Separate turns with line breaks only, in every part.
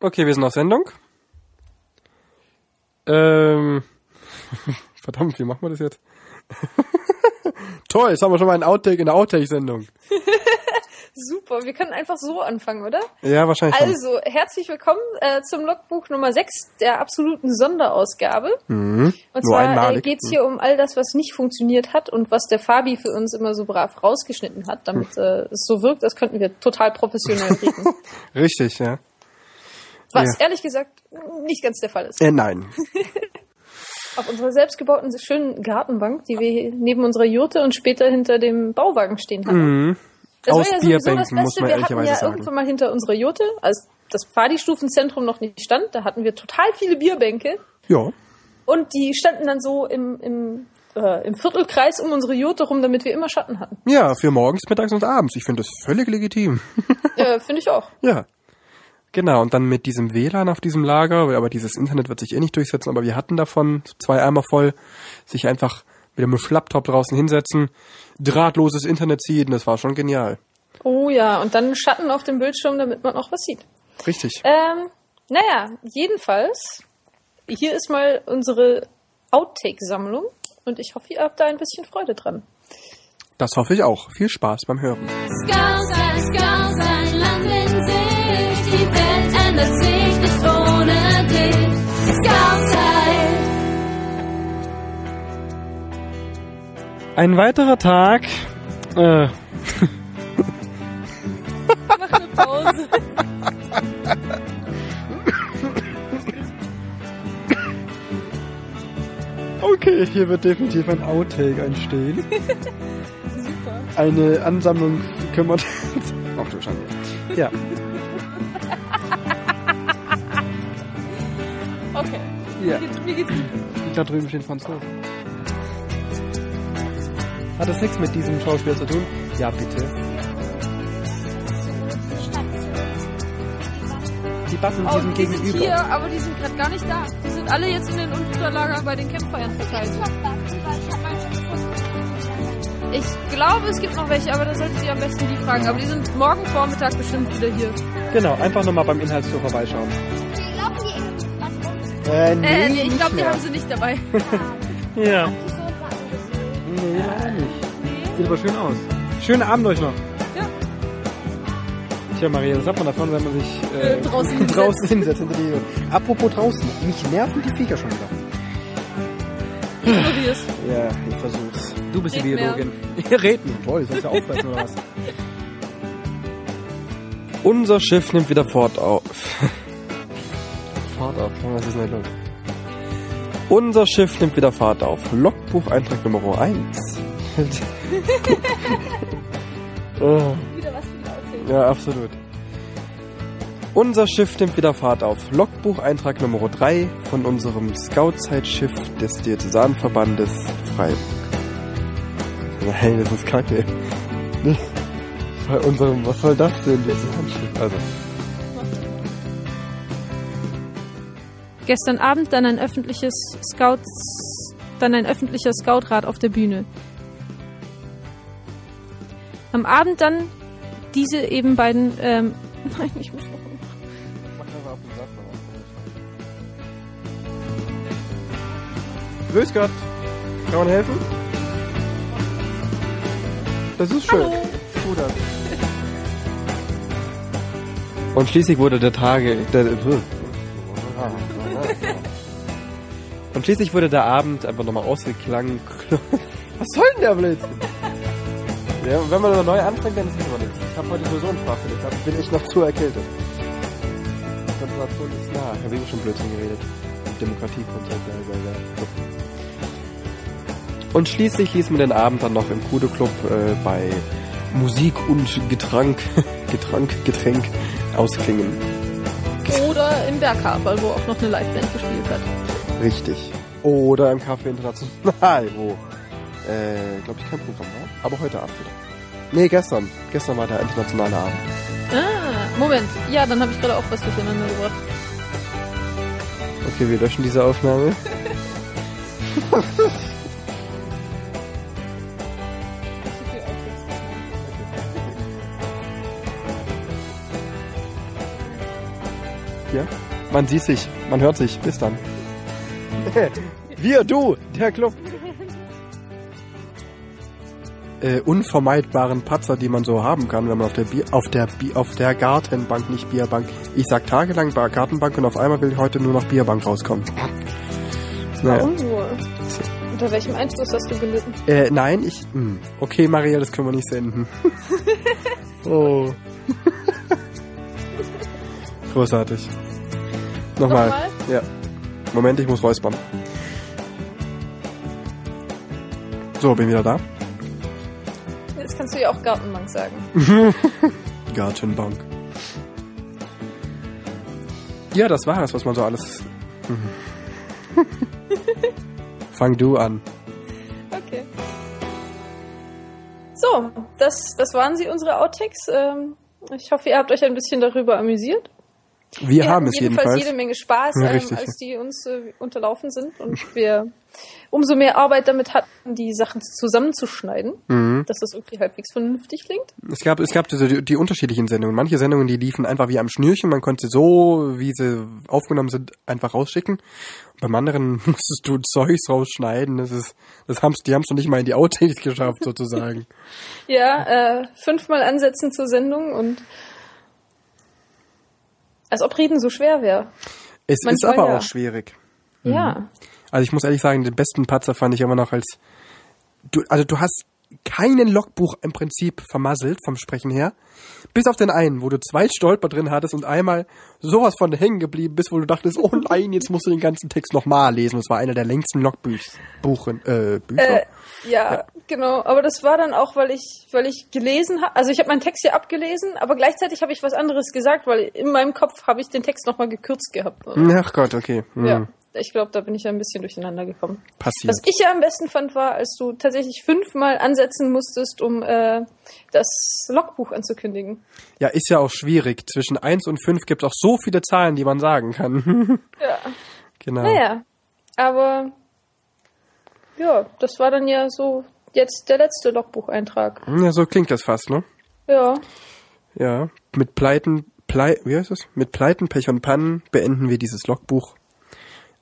Okay, wir sind auf Sendung. Ähm, verdammt, wie machen wir das jetzt? Toll, jetzt haben wir schon mal einen Outtake in der Outtake-Sendung.
Super, wir können einfach so anfangen, oder?
Ja, wahrscheinlich. schon.
Also, herzlich willkommen äh, zum Logbuch Nummer 6 der absoluten Sonderausgabe.
Mhm.
Und
Nur
zwar äh, geht es hier um all das, was nicht funktioniert hat und was der Fabi für uns immer so brav rausgeschnitten hat, damit
Hm.
äh, es so wirkt, als könnten wir total professionell reden.
Richtig, ja.
Was
Ja.
ehrlich gesagt nicht ganz der Fall ist.
Äh, nein.
Auf unserer selbstgebauten schönen Gartenbank, die wir neben unserer Jurte und später hinter dem Bauwagen stehen hatten.
Mhm.
Das
Aus
war ja sowieso das Beste. Wir hatten ja
sagen.
irgendwann mal hinter unserer Jurte, als das Pfadi-Stufenzentrum noch nicht stand, da hatten wir total viele Bierbänke
Ja.
und die standen dann so im, im, äh, im Viertelkreis um unsere Jurte rum, damit wir immer Schatten hatten.
Ja, für morgens, mittags und abends. Ich finde das völlig legitim.
äh, Finde ich auch.
Ja. Genau, und dann mit diesem WLAN auf diesem Lager, aber dieses Internet wird sich eh nicht durchsetzen, aber wir hatten davon zwei Eimer voll, sich einfach mit dem Schlapptop draußen hinsetzen, drahtloses Internet ziehen, das war schon genial.
Oh ja, und dann Schatten auf dem Bildschirm, damit man auch was sieht.
Richtig.
Ähm, naja, jedenfalls, hier ist mal unsere Outtake-Sammlung und ich hoffe, ihr habt da ein bisschen Freude dran.
Das hoffe ich auch. Viel Spaß beim Hören.
Scout sein, Scout Ändert sich nicht ohne dich. Scout sein.
Ein weiterer Tag. Äh,
Mach eine Pause.
okay, hier wird definitiv ein Outtake entstehen.
Super.
Eine Ansammlung kümmert. Ach du Schande. Ja. Ja.
Mir geht's, mir geht's gut.
Da drüben stehen Franzosen. Hat das nichts mit diesem Schauspiel zu tun? Ja, bitte. Die die
Oh,
sind
die sind
gegenüber.
hier, aber die sind gerade gar nicht da. Die sind alle jetzt in den Unterlager bei den Campfeiern verteilt. Ich glaube, es gibt noch welche, aber da solltet ihr am besten die fragen. Aber die sind morgen Vormittag bestimmt wieder hier.
Genau, einfach nochmal beim Inhaltstor vorbeischauen. Äh, nee,
Äh, nee, ich glaube, die haben sie nicht dabei.
Ja. Nee, leider nicht. Sieht aber schön aus. Schönen Abend euch noch.
Ja.
Tja, Maria, das hat man davon, wenn man sich äh,
Äh, draußen hinsetzt.
draußen hinsetzt. Hinter die Apropos draußen, mich nerven die Viecher schon wieder.
Ignorier's.
Ja, ich versuch's. Du bist die
Red mehr.
Biologin. Red mir. Toll, sollst du aufreißen oder was? Unser Schiff nimmt wieder Fahrt auf. Fahrt auf, was ist denn los? Unser Schiff nimmt wieder Fahrt auf. Logbucheintrag Nummer 1. oh,
Wieder was für die Outtake.
ja, absolut. Unser Schiff nimmt wieder Fahrt auf. Logbucheintrag Nummer 3 von unserem Scout-Zeitschiff des Diözesanverbandes Freiburg. Nein, das ist kacke. Bei unserem, was soll das denn? Das ist Handschrift. Also,
Gestern Abend dann ein öffentliches Scouts, dann ein öffentlicher Scoutrat auf der Bühne. Am Abend dann diese eben beiden, ähm, nein, ich muss noch.
Grüß Gott. Kann man helfen? Das ist schön. Gut ab. Und schließlich wurde der Tage. Der, und schließlich wurde der Abend einfach nochmal ausgeklangen. Was soll denn der Blödsinn? Ja, wenn man neu anfängt, dann ist es immer nichts. Ich habe heute sowieso einen Sprachfehler. Ich ich bin echt noch zu erkältet. Konzentration ist nah. Ich habe eben schon Blödsinn geredet. Demokratie kommt halt sehr, sehr, sehr. Und schließlich ließ man den Abend dann noch im Kude Club äh, bei Musik und Getrank, Getrank, Getränk ausklingen.
Im Berghafer, wo auch noch eine Liveband gespielt hat.
Richtig. Oder im Café International, wo, äh, glaube ich, kein Programm war. Aber heute Abend wieder. Nee, gestern. Gestern war der internationale Abend.
Ah, Moment. Ja, dann habe ich gerade auch was durcheinander gebracht.
Okay, wir löschen diese Aufnahme. Ja. Man sieht sich, man hört sich. Bis dann. Wir, du, der Club. Äh, unvermeidbaren Patzer, die man so haben kann, wenn man auf der Bier, auf der Bi auf der Gartenbank, nicht Bierbank. Ich sag tagelang Bar Gartenbank und auf einmal will heute nur noch Bierbank rauskommen. Naja.
Warum nur? Unter welchem Einfluss hast du gelitten?
Äh, nein, ich. Hm. Okay, Maria, das können wir nicht senden. oh. Großartig. Nochmal.
Nochmal?
Ja. Moment, ich muss räuspern. So, bin wieder da.
Jetzt kannst du ja auch Gartenbank sagen.
Gartenbank. Ja, das war es, was man so alles. Fang du an.
Okay. So, das, das waren sie, unsere Outtakes. Ähm, ich hoffe, ihr habt euch ein bisschen darüber amüsiert.
Wir haben
hatten
es
jedenfalls
jedenfalls.
jede Menge Spaß,
Ja,
ähm, als die uns äh, unterlaufen sind und wir umso mehr Arbeit damit hatten, die Sachen zusammenzuschneiden,
Mhm.
dass das irgendwie halbwegs vernünftig klingt.
Es gab, es gab diese, die, die unterschiedlichen Sendungen. Manche Sendungen, die liefen einfach wie am Schnürchen. Man konnte sie so, wie sie aufgenommen sind, einfach rausschicken. Beim anderen musstest du Zeugs rausschneiden. Das ist, das haben's, die haben es noch nicht mal in die Outtakes geschafft, sozusagen.
Ja, äh, fünfmal ansetzen zur Sendung und als ob Reden so schwer wäre.
Es ist
Manchmal
aber
ja.
auch schwierig.
Ja.
Also ich muss ehrlich sagen, den besten Patzer fand ich immer noch als du, also du hast keinen Logbuch im Prinzip vermasselt vom Sprechen her, bis auf den einen, wo du zwei Stolper drin hattest und einmal sowas von hängen geblieben bist, wo du dachtest, oh nein, jetzt musst du den ganzen Text nochmal lesen. Das war einer der längsten Logbücher. Äh, Bücher.
Äh, ja, genau. Aber das war dann auch, weil ich, weil ich gelesen habe. Also ich habe meinen Text ja abgelesen, aber gleichzeitig habe ich was anderes gesagt, weil in meinem Kopf habe ich den Text nochmal gekürzt gehabt.
Ach Gott, okay. Hm,
Ja, ich glaube, da bin ich ja ein bisschen durcheinander gekommen.
Passiert.
Was ich ja am besten fand, war, als du tatsächlich fünfmal ansetzen musstest, um äh, das Logbuch anzukündigen.
Ja, ist ja auch schwierig. Zwischen 1 und 5 gibt es auch so viele Zahlen, die man sagen kann.
Ja.
genau.
Naja, aber ja, das war dann ja so jetzt der letzte Logbucheintrag.
Ja, so klingt das fast, ne?
Ja,
Ja, mit Pleiten, Plei, wie heißt es? Mit Pleiten, Pech und Pannen beenden wir dieses Logbuch.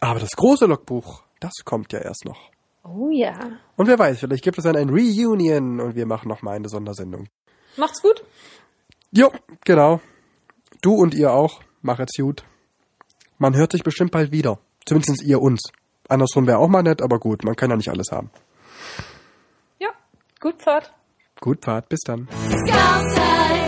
Aber das große Logbuch, das kommt ja erst noch.
oh ja.
Und wer weiß, vielleicht gibt es dann ein Reunion und wir machen noch mal eine Sondersendung.
Macht's gut.
Jo, genau. Du und ihr auch. Machet's gut. Man hört sich bestimmt bald wieder. Zumindest ihr uns. Andersrum wäre auch mal nett, aber gut, man kann ja nicht alles haben.
Ja, gut Fahrt.
Gut Fahrt, bis dann.
Scout Time.